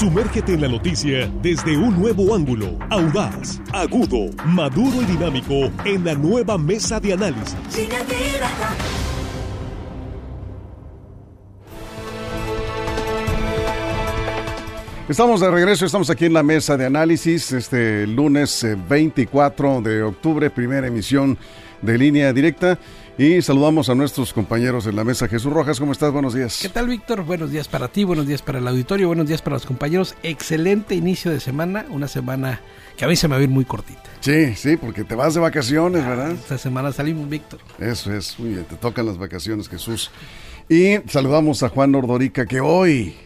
Sumérgete en la noticia desde un nuevo ángulo, audaz, agudo, maduro y dinámico en la nueva mesa de análisis. Estamos de regreso, estamos aquí en la mesa de análisis este lunes 24 eh, de octubre, primera emisión de línea directa. Y saludamos a nuestros compañeros en la mesa. Jesús Rojas, ¿cómo estás? Buenos días. ¿Qué tal, Víctor? Buenos días para ti, buenos días para el auditorio, buenos días para los compañeros. Excelente inicio de semana, una semana que a mí se me va a ir muy cortita. Sí, sí, porque te vas de vacaciones, ¿verdad? Esta semana salimos, Víctor. Eso es, muy bien, te tocan las vacaciones, Jesús. Y saludamos a Juan Ordorica, que hoy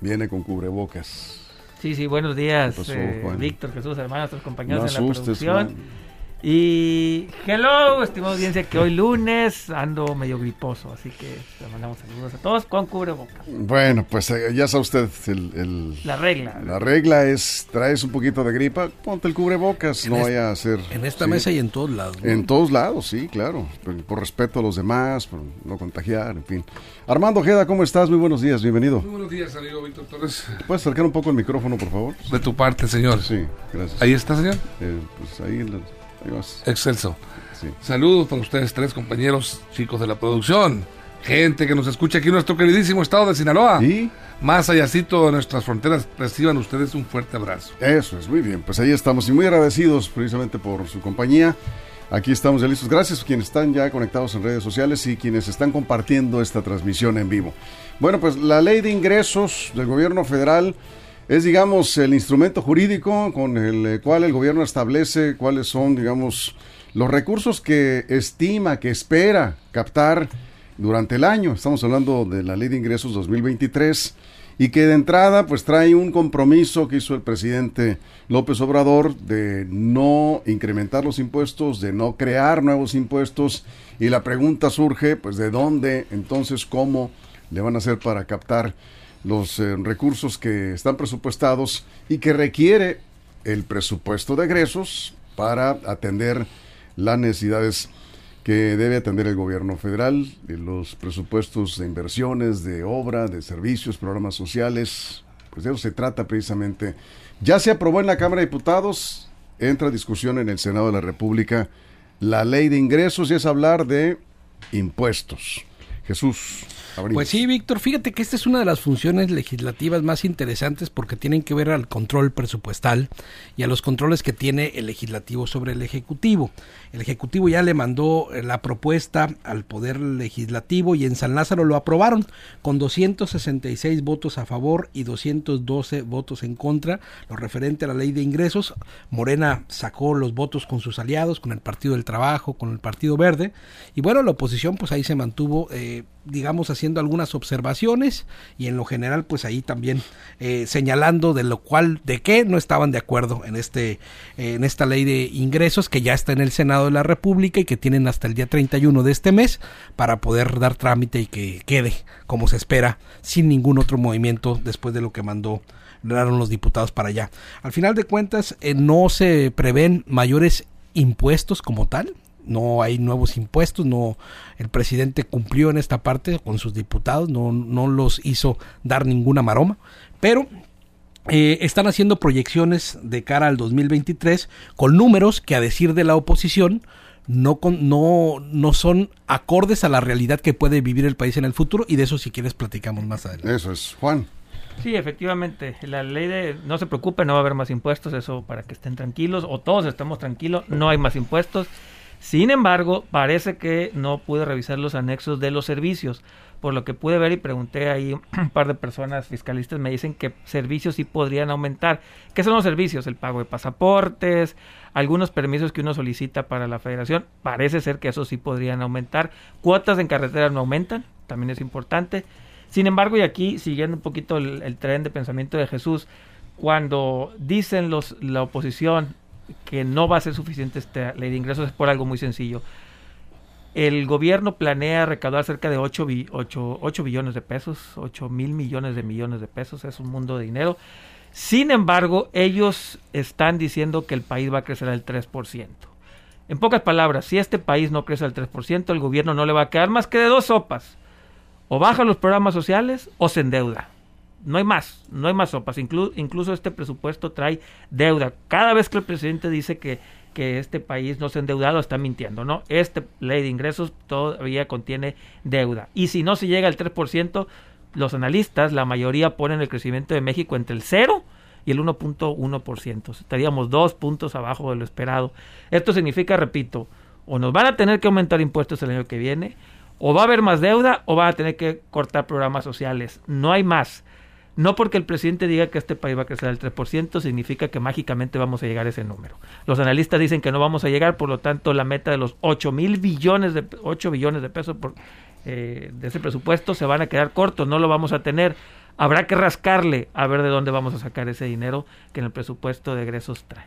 viene con cubrebocas. Sí, sí, buenos días, eh, Víctor, Jesús, hermanos, nuestros compañeros en la producción. Y hello, estimada audiencia, que hoy lunes ando medio griposo, así que le mandamos saludos a todos con cubrebocas. Bueno, pues eh, ya sabe usted el, la regla. La regla es, traes un poquito de gripa, ponte el cubrebocas, no vaya a ser... En esta mesa y en todos lados. En todos lados, sí, claro, por, respeto a los demás, por no contagiar, en fin. Armando Ojeda, ¿cómo estás? Muy buenos días, bienvenido. Muy buenos días, amigo Víctor Torres. ¿Puedes acercar un poco el micrófono, por favor? De tu parte, señor. Sí, gracias. ¿Ahí está, señor? Eh, pues ahí... En Excelso. Saludos para ustedes tres compañeros chicos de la producción. Gente que nos escucha aquí en nuestro queridísimo estado de Sinaloa. ¿Y? Más allácito de nuestras fronteras, reciban ustedes un fuerte abrazo. Eso es, muy bien. Pues ahí estamos y muy agradecidos precisamente por su compañía. Aquí estamos ya listos. Gracias a quienes están ya conectados en redes sociales y quienes están compartiendo esta transmisión en vivo. Bueno, pues la ley de ingresos del gobierno federal es, digamos, el instrumento jurídico con el eh, cual el gobierno establece cuáles son, digamos, los recursos que estima, que espera captar durante el año. Estamos hablando de la Ley de Ingresos 2023 y que de entrada pues trae un compromiso que hizo el presidente López Obrador de no incrementar los impuestos, de no crear nuevos impuestos y la pregunta surge pues de dónde, entonces cómo le van a hacer para captar los eh, recursos que están presupuestados y que requiere el presupuesto de egresos para atender las necesidades que debe atender el gobierno federal, los presupuestos de inversiones, de obra, de servicios, programas sociales, pues de eso se trata precisamente. Ya se aprobó en la Cámara de Diputados, entra a discusión en el Senado de la República la ley de ingresos y es hablar de impuestos. Jesús. Pues sí, Víctor, fíjate que esta es una de las funciones legislativas más interesantes porque tienen que ver al control presupuestal y a los controles que tiene el legislativo sobre el ejecutivo. El ejecutivo ya le mandó eh, la propuesta al poder legislativo y en San Lázaro lo aprobaron con 266 votos a favor y 212 votos en contra, lo referente a la ley de ingresos. Morena sacó los votos con sus aliados, con el Partido del Trabajo, con el Partido Verde y bueno, la oposición pues ahí se mantuvo eh, digamos, haciendo algunas observaciones y en lo general, pues ahí también eh, señalando de lo cual, de qué no estaban de acuerdo en este, eh, en esta ley de ingresos que ya está en el Senado de la República y que tienen hasta el día 31 de este mes para poder dar trámite y que quede como se espera, sin ningún otro movimiento después de lo que mandó los diputados para allá. Al final de cuentas, eh, no se prevén mayores impuestos como tal, no hay nuevos impuestos, no el presidente cumplió en esta parte con sus diputados, no, no los hizo dar ninguna maroma, pero eh, están haciendo proyecciones de cara al 2023 con números que a decir de la oposición no, no, no son acordes a la realidad que puede vivir el país en el futuro y de eso si quieres platicamos más adelante. Eso es, Juan. Sí, efectivamente, la ley de no se preocupe, no va a haber más impuestos, eso para que estén tranquilos o todos estemos tranquilos, no hay más impuestos. Sin embargo, parece que no pude revisar los anexos de los servicios. Por lo que pude ver y pregunté ahí un par de personas fiscalistas, me dicen que servicios sí podrían aumentar. ¿Qué son los servicios? El pago de pasaportes, algunos permisos que uno solicita para la federación. Parece ser que eso sí podrían aumentar. Cuotas en carretera no aumentan, también es importante. Sin embargo, y aquí siguiendo un poquito el, el tren de pensamiento de Jesús, cuando dicen los, la oposición que no va a ser suficiente esta ley de ingresos es por algo muy sencillo. El gobierno planea recaudar cerca de 8, 8, billones de pesos, 8 mil millones de millones de pesos, es un mundo de dinero. Sin embargo, ellos están diciendo que el país va a crecer al 3%. En pocas palabras, si este país no crece al 3%, el gobierno no le va a quedar más que de dos sopas. O baja los programas sociales o se endeuda. No hay más, no hay más sopas. incluso este presupuesto trae deuda. Cada vez que el presidente dice que, que este país no se ha endeudado, está mintiendo, ¿no? Este ley de ingresos todavía contiene deuda. Y si no se llega al 3%, los analistas, la mayoría ponen el crecimiento de México entre el 0 y el 1.1%. Estaríamos dos puntos abajo de lo esperado. Esto significa, repito, o nos van a tener que aumentar impuestos el año que viene, o va a haber más deuda, o van a tener que cortar programas sociales. No hay más. No porque el presidente diga que este país va a crecer al 3%, significa que mágicamente vamos a llegar a ese número. Los analistas dicen que no vamos a llegar, por lo tanto, la meta de los 8 mil billones de 8 billones de pesos por, eh, de ese presupuesto se van a quedar cortos, no lo vamos a tener. Habrá que rascarle a ver de dónde vamos a sacar ese dinero que en el presupuesto de egresos trae.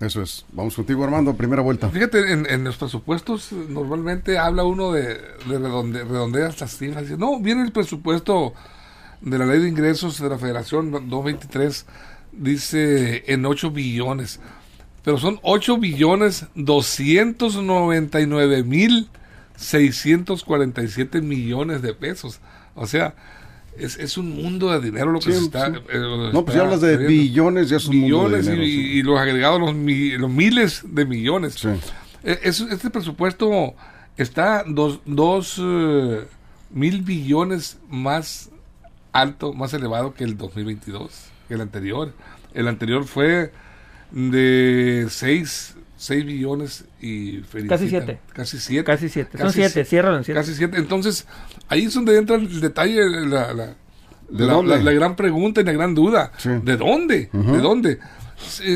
Eso es. Vamos contigo, Armando, primera vuelta. Fíjate, en, los presupuestos normalmente habla uno de, de redonde, redondear estas cifras. no, viene el presupuesto de la ley de ingresos de la Federación 223, dice en 8 billones. Pero son 8 billones 299 mil 647 millones de pesos. O sea, es, es un mundo de dinero lo que se está. Eh, no, pues ya hablas de billones, ya es un mundo de dinero, y, los agregados, los, los, miles de millones. E, este presupuesto está dos, dos eh, mil billones más alto, más elevado que el 2022, que el anterior. El anterior fue de 6 6 billones y Casi 7. Casi 7. Casi 7. Son 7, cierran 7. Casi 7. Entonces, ahí es donde entra el detalle, la, la, la, la gran pregunta y la gran duda. ¿De dónde? ¿De dónde?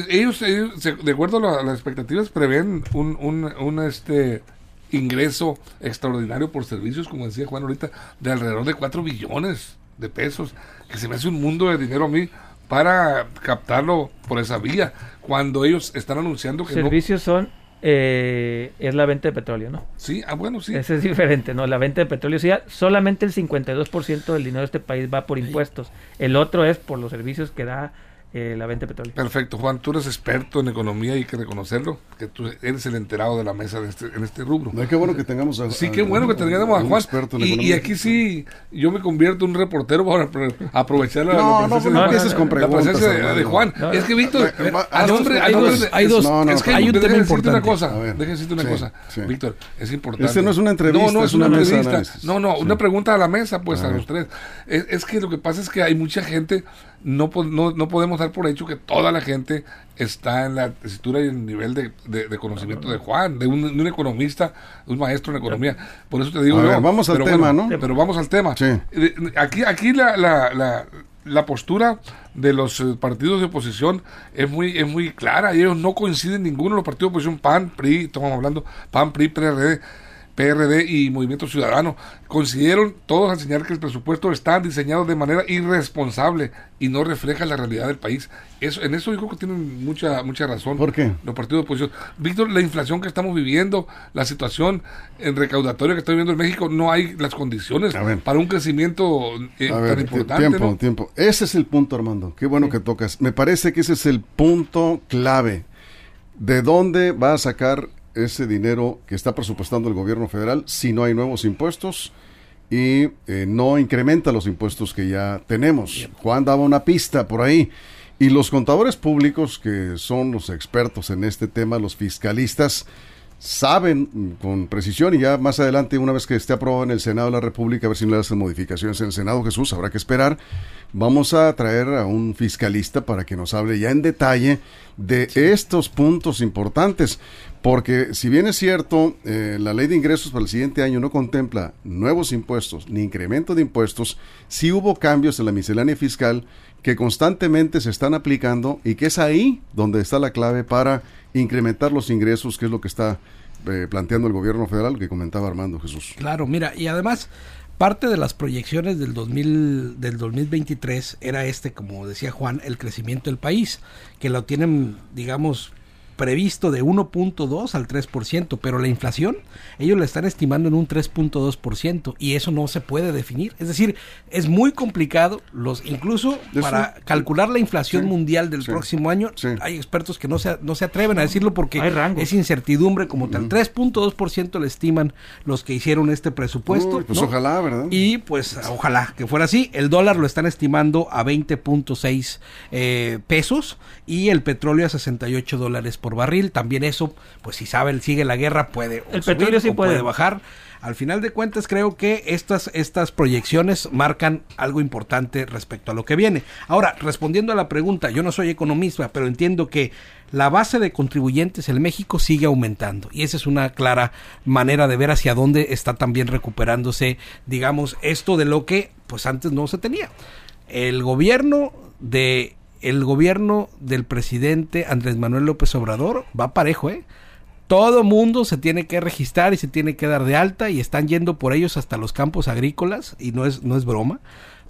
Ellos, ellos, de acuerdo a, las expectativas, prevén un, un, un este ingreso extraordinario por servicios, como decía Juan ahorita, de alrededor de 4 billones de pesos, que se me hace un mundo de dinero a mí para captarlo por esa vía, cuando ellos están anunciando que servicios son eh, es la venta de petróleo, ¿no? Sí, ah, bueno, sí. Ese es diferente, ¿no? La venta de petróleo, sí, solamente el 52% del dinero de este país va por impuestos. El otro es por los servicios que da eh, la venta de petróleo. Perfecto, Juan, tú eres experto en economía y hay que reconocerlo, que tú eres el enterado de la mesa de este, en este rubro. qué bueno que tengamos a, Sí, qué bueno que tengamos a Juan. Y, y, aquí sí, yo me convierto en un reportero para aprovechar la, no, la presencia, no, de, Juan. es que, Víctor, hay, dos, hay dos, es que hay un tema importante. una cosa, déjame decirte una cosa, Víctor, es importante. Este no es una entrevista, no, no es una, entrevista. No, no, una pregunta a la mesa, pues, a los tres. Es que lo que pasa es que hay mucha gente no, no, no, podemos dar por hecho que toda la gente está en la tesitura y en el nivel de, de, conocimiento de Juan, de un, economista, un maestro en economía. Por eso te digo, vamos al tema, ¿no? Pero vamos al tema. Aquí, aquí la, la, la, la postura de los eh, partidos de oposición es muy es muy clara y ellos no coinciden ninguno los partidos de oposición PAN, PRI, estamos hablando PAN, PRI, PRD PRD y Movimiento Ciudadano consiguieron todos enseñar que el presupuesto está diseñado de manera irresponsable y no refleja la realidad del país. Eso, en eso yo creo que tienen mucha mucha razón ¿Por qué? los partidos de oposición. Víctor, la inflación que estamos viviendo, la situación en recaudatoria que está viviendo en México, no hay las condiciones para un crecimiento eh, tan importante. Tiempo, tiempo. Ese es el punto, Armando. Qué bueno que tocas. Me parece que ese es el punto clave. ¿De dónde va a sacar ese dinero que está presupuestando el gobierno federal si no hay nuevos impuestos y eh, no incrementa los impuestos que ya tenemos. Juan daba una pista por ahí. Y los contadores públicos, que son los expertos en este tema, los fiscalistas, saben con precisión y ya más adelante, una vez que esté aprobado en el Senado de la República, a ver si no le hacen modificaciones en el Senado, Jesús, habrá que esperar. Vamos a traer a un fiscalista para que nos hable ya en detalle de estos puntos importantes. Porque si bien es cierto, eh, la ley de ingresos para el siguiente año no contempla nuevos impuestos ni incremento de impuestos, sí hubo cambios en la miscelánea fiscal que constantemente se están aplicando y que es ahí donde está la clave para incrementar los ingresos, que es lo que está eh, planteando el gobierno federal, que comentaba Armando Jesús. Claro, mira, y además parte de las proyecciones del 2000, del 2023 era este, como decía Juan, el crecimiento del país, que lo tienen, digamos, previsto de 1.2 al 3%, pero la inflación ellos la están estimando en un 3.2% y eso no se puede definir. Es decir, es muy complicado, los incluso para calcular la inflación mundial del próximo año, hay expertos que no se, no se atreven a decirlo porque es incertidumbre como tal. 3.2% le estiman los que hicieron este presupuesto. pues ojalá, ¿verdad? Y pues ojalá que fuera así. El dólar lo están estimando a 20.6 eh, pesos y el petróleo a 68 dólares por barril. También eso, pues si sabe, sigue la guerra, puede, el petróleo sí puede. bajar. Al final de cuentas, creo que estas, estas proyecciones marcan algo importante respecto a lo que viene. Ahora, respondiendo a la pregunta, yo no soy economista, pero entiendo que la base de contribuyentes en México sigue aumentando y esa es una clara manera de ver hacia dónde está también recuperándose, digamos, esto de lo que pues antes no se tenía. El gobierno de el gobierno del presidente Andrés Manuel López Obrador va parejo, ¿eh? Todo mundo se tiene que registrar y se tiene que dar de alta y están yendo por ellos hasta los campos agrícolas y no es no es broma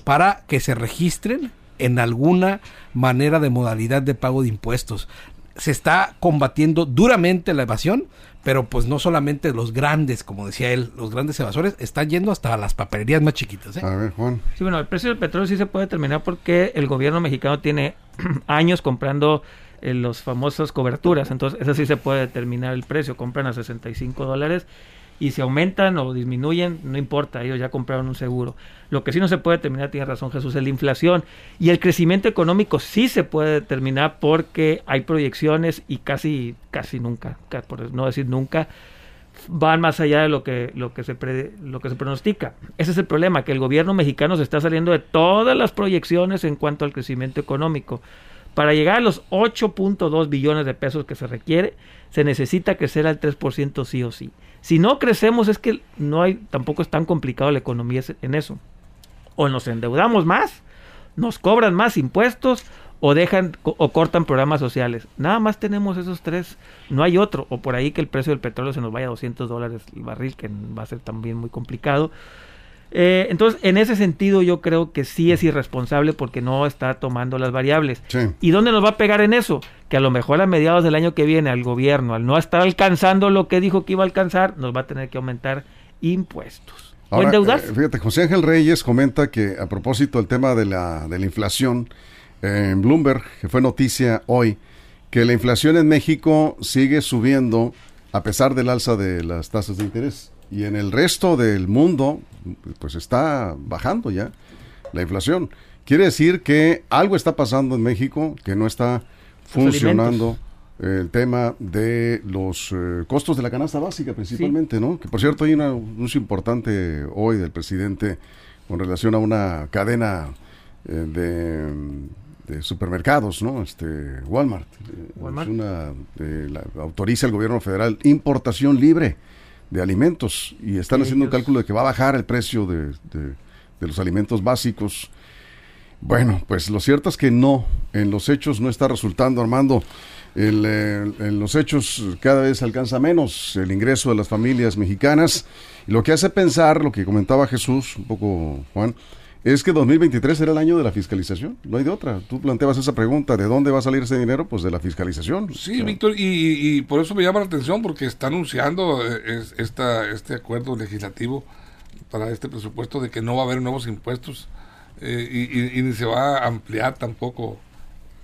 para que se registren en alguna manera de modalidad de pago de impuestos. Se está combatiendo duramente la evasión, pero pues no solamente los grandes, como decía él, los grandes evasores, están yendo hasta las papelerías más chiquitas. ¿eh? A ver, Juan. Sí, bueno, el precio del petróleo sí se puede determinar porque el gobierno mexicano tiene años comprando en los famosos coberturas. Entonces, eso sí se puede determinar el precio. Compran a 65 dólares y si aumentan o disminuyen, no importa, ellos ya compraron un seguro. Lo que sí no se puede determinar, tiene razón Jesús, es la inflación. Y el crecimiento económico sí se puede determinar porque hay proyecciones y casi, casi nunca, por no decir nunca, van más allá de lo que, lo que, se lo que se pronostica. Ese es el problema, que el gobierno mexicano se está saliendo de todas las proyecciones en cuanto al crecimiento económico. Para llegar a los 8.2 billones de pesos que se requiere, se necesita crecer al 3% sí o sí. Si no crecemos es que no hay, tampoco es tan complicado la economía en eso. O nos endeudamos más, nos cobran más impuestos o dejan o cortan programas sociales. Nada más tenemos esos tres, no hay otro. O por ahí que el precio del petróleo se nos vaya a 200 dólares el barril, que va a ser también muy complicado. Eh, entonces, en ese sentido, yo creo que sí es irresponsable porque no está tomando las variables. ¿Y dónde nos va a pegar en eso? Que a lo mejor a mediados del año que viene, al gobierno, al no estar alcanzando lo que dijo que iba a alcanzar, nos va a tener que aumentar impuestos. o endeudarse. Eh, fíjate, José Ángel Reyes comenta que a propósito del tema de la, de la inflación, en Bloomberg, que fue noticia hoy, que la inflación en México sigue subiendo a pesar del alza de las tasas de interés. Y en el resto del mundo, pues está bajando ya la inflación. Quiere decir que algo está pasando en México que no está funcionando el tema de los eh, costos de la canasta básica principalmente, ¿no? Que por cierto hay un anuncio importante hoy del presidente con relación a una cadena eh, de, supermercados, ¿no? Este Walmart, Walmart. Es una la, autoriza el gobierno federal importación libre de alimentos y están haciendo un cálculo de que va a bajar el precio de, de, los alimentos básicos. Bueno, pues lo cierto es que no, en los hechos no está resultando, Armando. El, eh, en los hechos cada vez alcanza menos el ingreso de las familias mexicanas. Y lo que hace pensar, lo que comentaba Jesús, un poco Juan, es que 2023 será el año de la fiscalización, no hay de otra. Tú planteabas esa pregunta, ¿de dónde va a salir ese dinero? Pues de la fiscalización. Sí, Víctor, y, por eso me llama la atención, porque está anunciando eh, esta, este acuerdo legislativo para este presupuesto de que no va a haber nuevos impuestos eh, y, ni se va a ampliar tampoco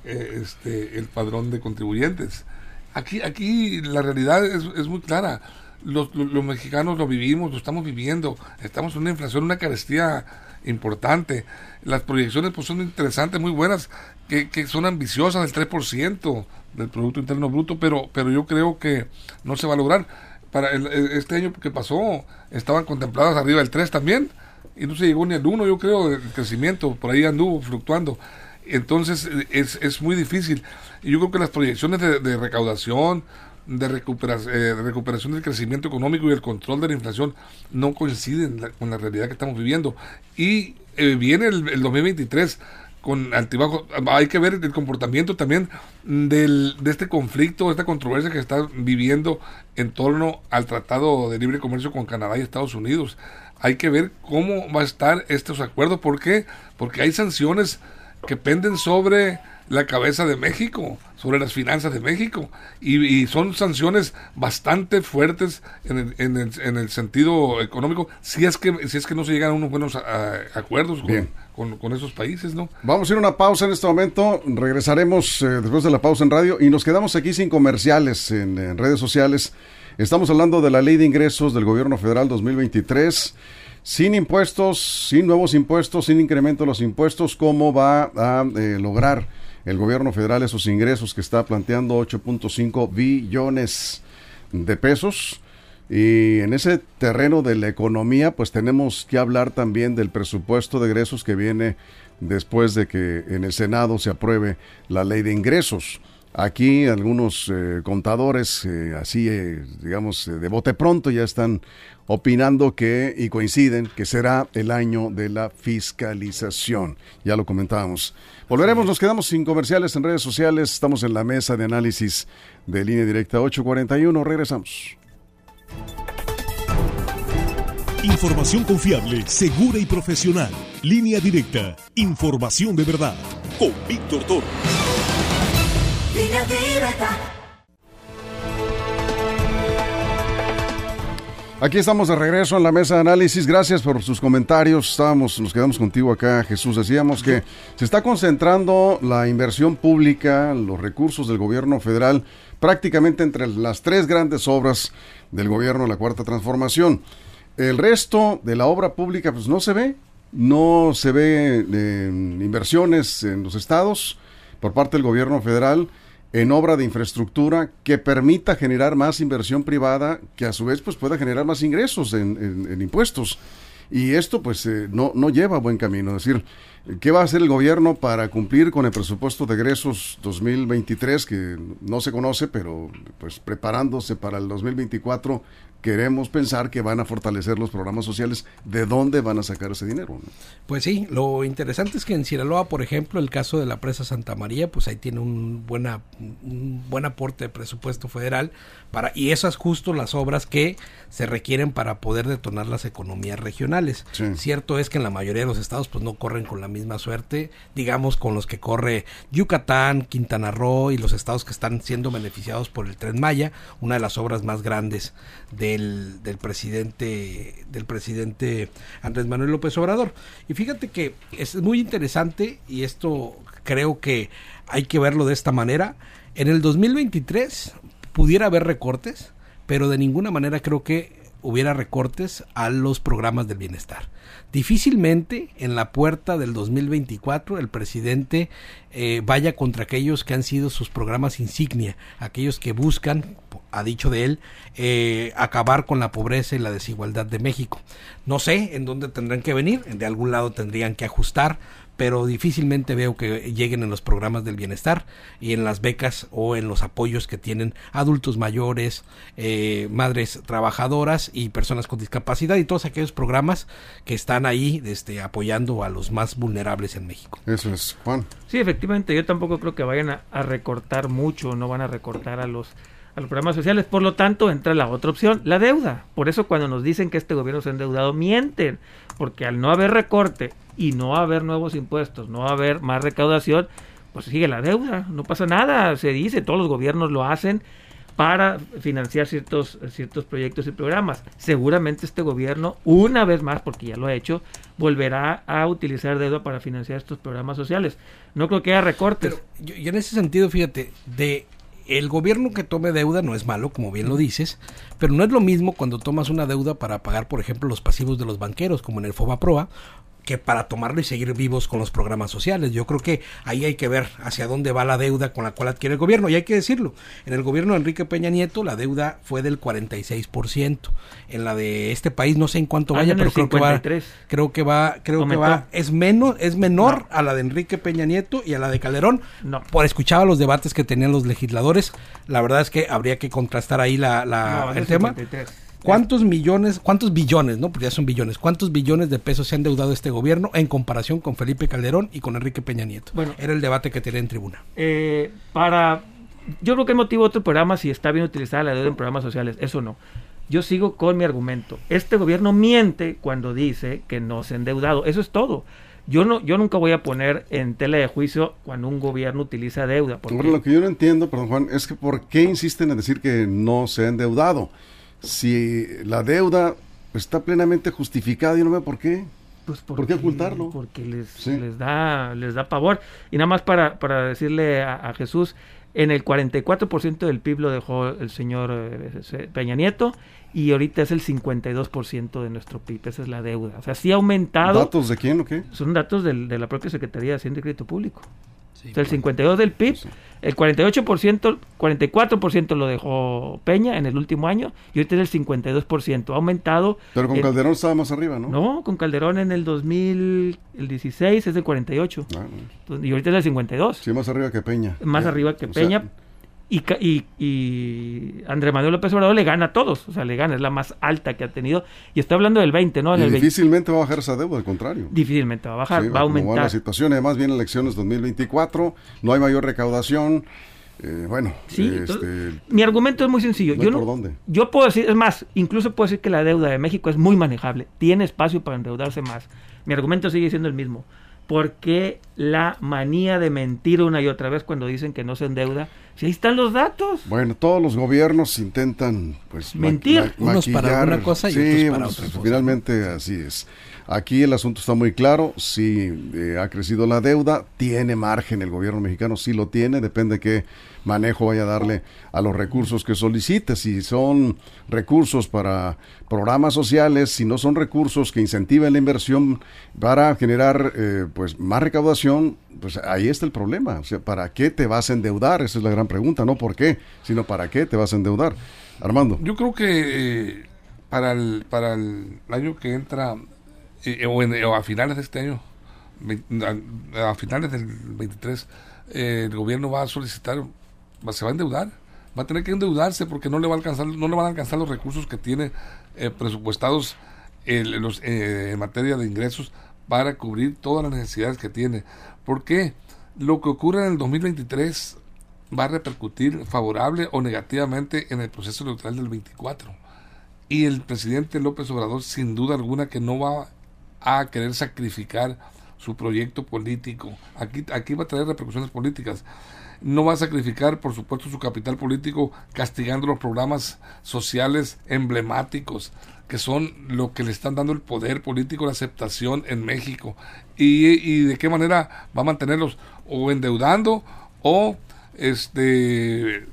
eh, este, el padrón de contribuyentes. Aquí, aquí la realidad es, es muy clara. Los, los, los mexicanos lo vivimos, lo estamos viviendo. Estamos en una inflación, una carestía importante. Las proyecciones pues son interesantes, muy buenas, que, que son ambiciosas, del 3% del Producto Interno Bruto, pero, pero yo creo que no se va a lograr. Para el, este año que pasó estaban contempladas arriba del 3 también, y no se llegó ni al 1, yo creo, el crecimiento, por ahí anduvo fluctuando. Entonces es, es muy difícil. Y yo creo que las proyecciones de, recaudación, de, recuperación, eh, recuperación del crecimiento económico y el control de la inflación no coinciden con la realidad que estamos viviendo. Y eh, viene el, 2023 con altibajo. Hay que ver el comportamiento también del, de este conflicto, esta controversia que está viviendo en torno al Tratado de Libre Comercio con Canadá y Estados Unidos. Hay que ver cómo va a estar estos acuerdos. ¿Por qué? Porque hay sanciones que penden sobre la cabeza de México. sobre las finanzas de México. Y, son sanciones bastante fuertes en el, en, el, en el, sentido económico, si es que, si es que no se llegan a unos buenos acuerdos con, con, esos países, ¿no? Vamos a ir a una pausa en este momento, regresaremos eh, después de la pausa en radio y nos quedamos aquí sin comerciales en, redes sociales. Estamos hablando de la ley de ingresos del gobierno federal 2023 sin impuestos, sin nuevos impuestos, sin incremento de los impuestos, ¿cómo va a eh, lograr el gobierno federal esos ingresos que está planteando 8.5 billones de pesos. Y en ese terreno de la economía, pues tenemos que hablar también del presupuesto de ingresos que viene después de que en el Senado se apruebe la ley de ingresos. Aquí algunos eh, contadores, eh, así, eh, digamos, de bote pronto, ya están opinando que, y coinciden, que será el año de la fiscalización. Ya lo comentábamos. Volveremos, nos quedamos sin comerciales en redes sociales. Estamos en la mesa de análisis de línea directa 841. Regresamos. Información confiable, segura y profesional. Línea directa. Información de verdad. Con Víctor Toro. Aquí estamos de regreso en la mesa de análisis. Gracias por sus comentarios. Estábamos, nos quedamos contigo acá, Jesús. Decíamos que se está concentrando la inversión pública, los recursos del gobierno federal, prácticamente entre las tres grandes obras del gobierno de la Cuarta Transformación. El resto de la obra pública, pues no se ve. No se ve eh, inversiones en los estados por parte del gobierno federal en obra de infraestructura que permita generar más inversión privada que a su vez pues pueda generar más ingresos en, impuestos. Y esto pues eh, no, no lleva a buen camino. Es decir, ¿qué va a hacer el gobierno para cumplir con el presupuesto de egresos 2023 que no se conoce, pero pues preparándose para el 2024 queremos pensar que van a fortalecer los programas sociales, ¿de dónde van a sacar ese dinero? Pues sí, lo interesante es que en Sinaloa, por ejemplo, el caso de la presa Santa María, pues ahí tiene un, buena, un buen aporte de presupuesto federal para y esas justo las obras que se requieren para poder detonar las economías regionales. Cierto es que en la mayoría de los estados pues no corren con la misma suerte, digamos con los que corre Yucatán, Quintana Roo y los estados que están siendo beneficiados por el Tren Maya, una de las obras más grandes de del, presidente del presidente Andrés Manuel López Obrador. Y fíjate que es muy interesante y esto creo que hay que verlo de esta manera. En el 2023 pudiera haber recortes, pero de ninguna manera creo que hubiera recortes a los programas del bienestar. Difícilmente en la puerta del 2024 el presidente eh, vaya contra aquellos que han sido sus programas insignia, aquellos que buscan, ha dicho de él, eh, acabar con la pobreza y la desigualdad de México. No sé en dónde tendrán que venir, de algún lado tendrían que ajustar, pero difícilmente veo que lleguen en los programas del bienestar y en las becas o en los apoyos que tienen adultos mayores, eh, madres trabajadoras y personas con discapacidad y todos aquellos programas que están ahí este, apoyando a los más vulnerables en México. Eso es, Juan. Sí, efectivamente, yo tampoco creo que vayan a, a recortar mucho, no van a recortar a los a los programas sociales. Por lo tanto, entra la otra opción, la deuda. Por eso cuando nos dicen que este gobierno se ha endeudado, mienten. Porque al no haber recorte y no haber nuevos impuestos, no haber más recaudación, pues sigue la deuda. No pasa nada. Se dice, todos los gobiernos lo hacen para financiar ciertos, ciertos proyectos y programas. Seguramente este gobierno, una vez más, porque ya lo ha hecho, volverá a utilizar deuda para financiar estos programas sociales. No creo que haya recortes. Pero yo en ese sentido, fíjate, de el gobierno que tome deuda no es malo, como bien lo dices, pero no es lo mismo cuando tomas una deuda para pagar, por ejemplo, los pasivos de los banqueros, como en el FOBAPROA, que para tomarlo y seguir vivos con los programas sociales. Yo creo que ahí hay que ver hacia dónde va la deuda con la cual adquiere el gobierno. Y hay que decirlo, en el gobierno de Enrique Peña Nieto la deuda fue del 46%. En la de este país no sé en cuánto vaya, pero creo que va creo que va creo que va es menos es menor a la de Enrique Peña Nieto y a la de Calderón. No. Por escuchar los debates que tenían los legisladores, la verdad es que habría que contrastar ahí la, la el tema. ¿Cuántos millones, cuántos billones, no? Porque ya son billones, cuántos billones de pesos se han deudado este gobierno en comparación con Felipe Calderón y con Enrique Peña Nieto? Bueno, era el debate que tenía en tribuna. Eh, para, yo creo que hay motivo otro programa si está bien utilizada la deuda en programas sociales, eso no. Yo sigo con mi argumento. Este gobierno miente cuando dice que no se ha endeudado, eso es todo. Yo no, yo nunca voy a poner en tela de juicio cuando un gobierno utiliza deuda. Porque... lo que yo no entiendo, perdón Juan, es que ¿por qué insisten en decir que no se ha endeudado? Si la deuda está plenamente justificada, yo no veo por qué. Pues porque, ¿Por qué ocultarlo? Porque les, les, da, les da pavor. Y nada más para, para decirle a, Jesús, en el 44% del PIB lo dejó el señor eh, Peña Nieto y ahorita es el 52% de nuestro PIB, esa es la deuda. O sea, sí ha aumentado. ¿Datos de quién o qué? Son datos del, de la propia Secretaría de Hacienda y Crédito Público el 52 del PIB, el 48%, 44% lo dejó Peña en el último año y ahorita es el 52%. Ha aumentado. Pero con Calderón estaba más arriba, ¿no? No, con Calderón en el 2016 es del 48. Ah, y ahorita es el 52. Sí, más arriba que Peña. Más arriba que Peña y, y, y, Andrés Manuel López Obrador le gana a todos, o sea, le gana, es la más alta que ha tenido. Y está hablando del 20, ¿no? difícilmente va a bajar esa deuda, al contrario. Difícilmente va a bajar, va a aumentar. la situación, además vienen elecciones 2024, no hay mayor recaudación. Eh, bueno, este, mi argumento es muy sencillo. yo, no, yo puedo decir, es más, incluso puedo decir que la deuda de México es muy manejable, tiene espacio para endeudarse más. Mi argumento sigue siendo el mismo. ¿Por qué la manía de mentir una y otra vez cuando dicen que no se endeuda? Si ahí están los datos. Bueno, todos los gobiernos intentan pues mentir, unos para una cosa y otros para otra cosa. Finalmente así es. Aquí el asunto está muy claro, si eh, ha crecido la deuda, tiene margen el gobierno mexicano, sí lo tiene, depende de qué manejo vaya a darle a los recursos que solicite, si son recursos para programas sociales, si no son recursos que incentiven la inversión para generar eh, pues más recaudación, pues ahí está el problema, o sea, ¿para qué te vas a endeudar? Esa es la gran pregunta, no por qué, sino para qué te vas a endeudar. Armando. Yo creo que eh, para, el, para el año que entra o, a finales de este año, a, finales del 23, eh, el gobierno va a solicitar, se va a endeudar, va a tener que endeudarse porque no le va a alcanzar, no le van a alcanzar los recursos que tiene eh, presupuestados los, eh, en materia de ingresos para cubrir todas las necesidades que tiene. ¿Por qué? Lo que ocurre en el 2023 va a repercutir favorable o negativamente en el proceso electoral del 24. Y el presidente López Obrador, sin duda alguna, que no va a querer sacrificar su proyecto político. Aquí, aquí va a traer repercusiones políticas. No va a sacrificar, por supuesto, su capital político castigando los programas sociales emblemáticos que son lo que le están dando el poder político, la aceptación en México. Y, y de qué manera va a mantenerlos o endeudando o este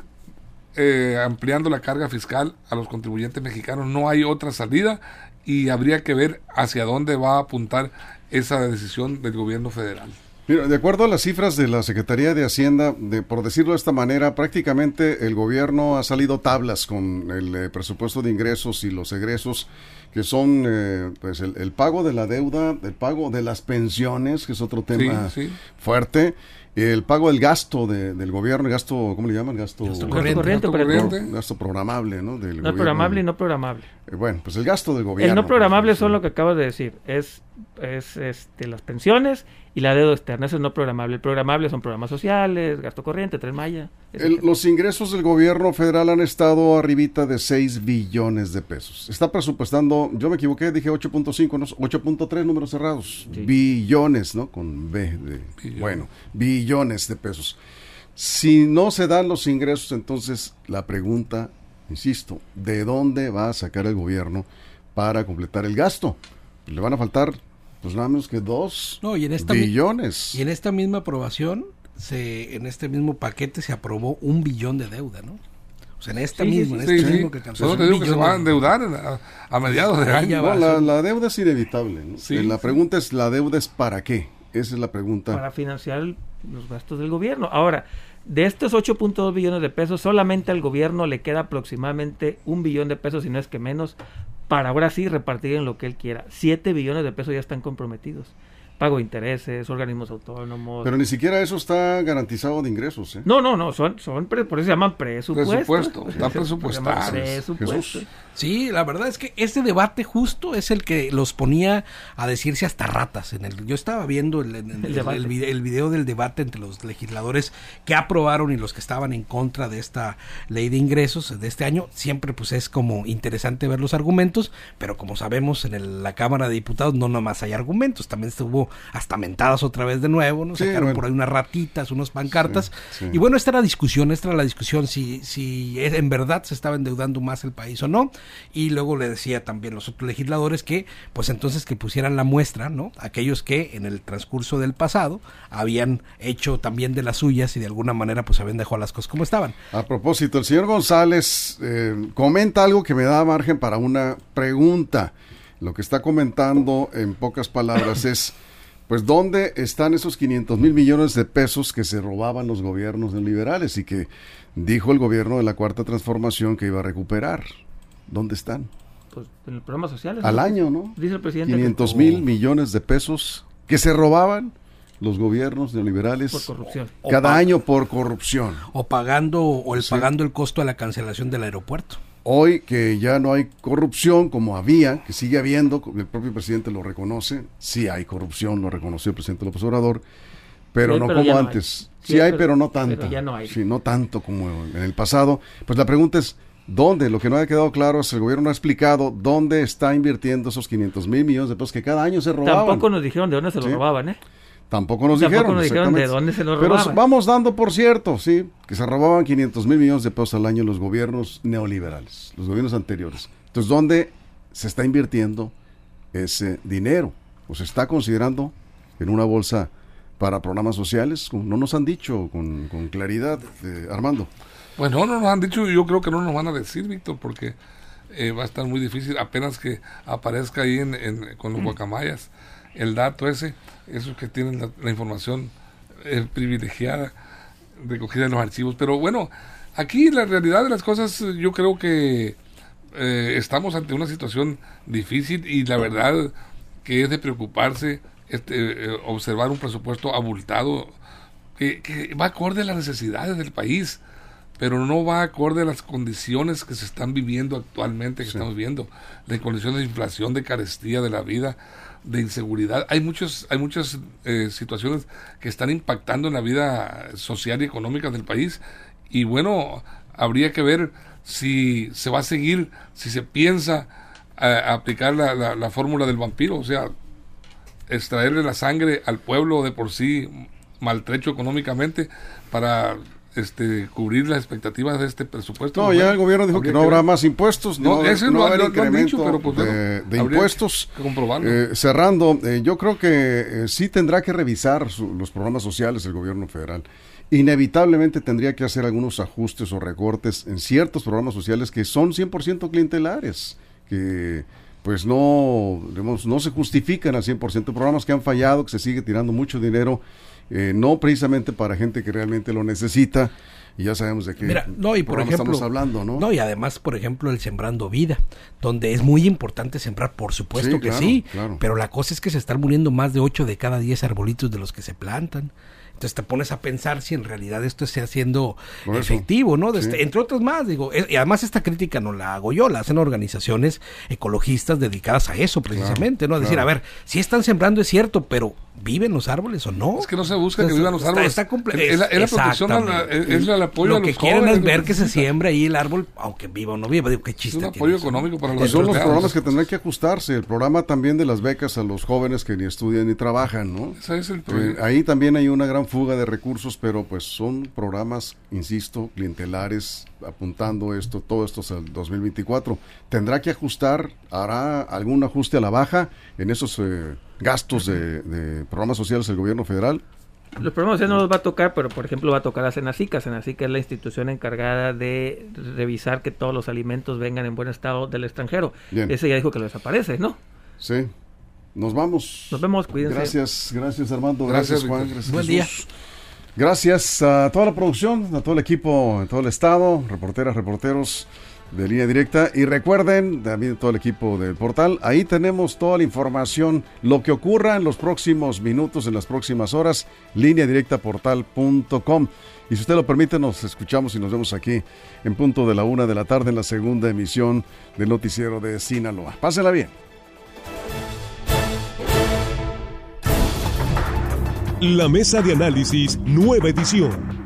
eh, ampliando la carga fiscal a los contribuyentes mexicanos. No hay otra salida y habría que ver hacia dónde va a apuntar esa decisión del gobierno federal. Mira, de acuerdo a las cifras de la Secretaría de Hacienda, de, por decirlo de esta manera, prácticamente el gobierno ha salido tablas con el eh, presupuesto de ingresos y los egresos, que son eh, pues el, pago de la deuda, el pago de las pensiones, que es otro tema fuerte, el pago del gasto del gobierno, el gasto, ¿cómo le llaman? Gasto, gasto corriente, gasto, programable, ¿no? no programable y no programable. Eh, bueno, pues el gasto del gobierno. El no programable es lo que acabas de decir, es, es este, las pensiones y la deuda externa, eso es no programable. El programable son programas sociales, gasto corriente, Tren Maya. los ingresos del gobierno federal han estado arribita de 6 billones de pesos. Está presupuestando, yo me equivoqué, dije 8.5, no, 8.3 números cerrados. Billones, ¿no? Con B de... Bueno, billones de pesos. Si no se dan los ingresos, entonces la pregunta, insisto, ¿de dónde va a sacar el gobierno para completar el gasto? Le van a faltar pues nada menos que dos y en esta billones. Y en esta misma aprobación, se, en este mismo paquete se aprobó un billón de deuda, ¿no? O sea, en esta misma, en este mismo que Solo te digo que se va a endeudar a, mediados de año. No, la, deuda es inevitable. la pregunta es, ¿la deuda es para qué? Esa es la pregunta. Para financiar los gastos del gobierno. Ahora, de estos 8.2 billones de pesos, solamente al gobierno le queda aproximadamente un billón de pesos, si no es que menos, para ahora sí repartir en lo que él quiera. 7 billones de pesos ya están comprometidos pago de intereses, organismos autónomos. Pero ni siquiera eso está garantizado de ingresos. ¿eh? No, no, no, son, son por eso se llaman presupuestos. Presupuesto, está presupuestado. Sí, la verdad es que este debate justo es el que los ponía a decirse hasta ratas. En el, yo estaba viendo el, el, video, del debate entre los legisladores que aprobaron y los que estaban en contra de esta ley de ingresos de este año. Siempre pues es como interesante ver los argumentos, pero como sabemos en la Cámara de Diputados no nomás hay argumentos, también estuvo hasta mentadas otra vez de nuevo, ¿no? Sacaron por ahí unas ratitas, unos pancartas. Y bueno, esta era la discusión, esta era la discusión si, si en verdad se estaba endeudando más el país o no. Y luego le decía también los otros legisladores que, pues entonces que pusieran la muestra, ¿no? Aquellos que en el transcurso del pasado habían hecho también de las suyas y de alguna manera pues habían dejado las cosas como estaban. A propósito, el señor González eh, comenta algo que me da margen para una pregunta. Lo que está comentando en pocas palabras es, pues, ¿dónde están esos 500 mil millones de pesos que se robaban los gobiernos neoliberales y que dijo el gobierno de la Cuarta Transformación que iba a recuperar? ¿Dónde están? Pues en el programa social. Al año, ¿no? Dice el presidente. 500 mil millones de pesos que se robaban los gobiernos neoliberales por corrupción. cada año por corrupción o pagando o el pagando el costo de la cancelación del aeropuerto hoy que ya no hay corrupción como había que sigue habiendo el propio presidente lo reconoce sí hay corrupción lo reconoció el presidente López Obrador pero no como antes sí, hay pero, no tanto ya no hay. sí no tanto como en el pasado pues la pregunta es ¿Dónde? Lo que no ha quedado claro es el gobierno no ha explicado dónde está invirtiendo esos 500 mil millones de pesos que cada año se robaban. Tampoco nos dijeron de dónde se lo robaban, ¿eh? Tampoco nos dijeron. de dónde se lo robaban. Pero vamos dando por cierto, sí, que se robaban 500 mil millones de pesos al año los gobiernos neoliberales, los gobiernos anteriores. Entonces, ¿dónde se está invirtiendo ese dinero? ¿O se está considerando en una bolsa para programas sociales? No nos han dicho con, claridad, eh, Armando. Pues no, no nos han dicho, yo creo que no nos van a decir, Víctor, porque eh, va a estar muy difícil apenas que aparezca ahí en, con los mm. El dato ese, esos que tienen la, información eh, privilegiada recogida en los archivos. Pero bueno, aquí la realidad de las cosas yo creo que eh, estamos ante una situación difícil y la verdad que es de preocuparse este, eh, observar un presupuesto abultado que, que va acorde a las necesidades del país pero no va acorde a las condiciones que se están viviendo actualmente, que estamos viendo, de condiciones de inflación, de carestía de la vida, de inseguridad. Hay muchos, hay muchas eh, situaciones que están impactando en la vida social y económica del país. Y bueno, habría que ver si se va a seguir, si se piensa eh, aplicar la, la, la fórmula del vampiro, o sea, extraerle la sangre al pueblo de por sí maltrecho económicamente para este, cubrir las expectativas de este presupuesto. No, ya el gobierno dijo que no habrá más impuestos, no, ese no, habrá incremento pero pues, de, impuestos. Eh, cerrando, eh, yo creo que eh, sí tendrá que revisar los programas sociales del gobierno federal. Inevitablemente tendría que hacer algunos ajustes o recortes en ciertos programas sociales que son 100% clientelares, que pues no, no se justifican al 100%, programas que han fallado, que se sigue tirando mucho dinero eh, no precisamente para gente que realmente lo necesita. Y ya sabemos de qué Mira, no, y por ejemplo, estamos hablando, ¿no? No, y además, por ejemplo, el Sembrando Vida, donde es muy importante sembrar, por supuesto que sí, pero la cosa es que se están muriendo más de 8 de cada 10 arbolitos de los que se plantan. Entonces te pones a pensar si en realidad esto esté haciendo efectivo, ¿no? Este, entre otras más, digo, y además esta crítica no la hago yo, la hacen organizaciones ecologistas dedicadas a eso precisamente, ¿no? A decir, a ver, si están sembrando es cierto, pero ¿viven los árboles o no? Es que no se busca que vivan los árboles. Está, es, la, protección, es, el apoyo Lo que quieren es ver que se siembre ahí el árbol, aunque viva o no viva. Digo, qué chiste. Es un apoyo económico para los Son los programas que tendrán que ajustarse. El programa también de las becas a los jóvenes que ni estudian ni trabajan, ¿no? Ese es el eh, ahí también hay una gran fuga de recursos, pero pues son programas, insisto, clientelares, apuntando esto, todo esto al 2024. ¿Tendrá que ajustar, hará algún ajuste a la baja en esos eh, gastos de, programas sociales del gobierno federal? Los programas sociales no los va a tocar, pero por ejemplo va a tocar a Senacica. Senacica es la institución encargada de revisar que todos los alimentos vengan en buen estado del extranjero. Ese ya dijo que lo desaparece, ¿no? Sí. Nos vamos. Nos vemos, cuídense. Gracias, gracias Armando, gracias, Juan, gracias Buen día. Gracias a toda la producción, a todo el equipo en todo el estado, reporteras, reporteros de línea directa. Y recuerden, también todo el equipo del portal, ahí tenemos toda la información, lo que ocurra en los próximos minutos, en las próximas horas, línea directa portal.com. Y si usted lo permite, nos escuchamos y nos vemos aquí en punto de la una de la tarde en la segunda emisión del noticiero de Sinaloa. Pásenla bien. La mesa de análisis, nueva edición.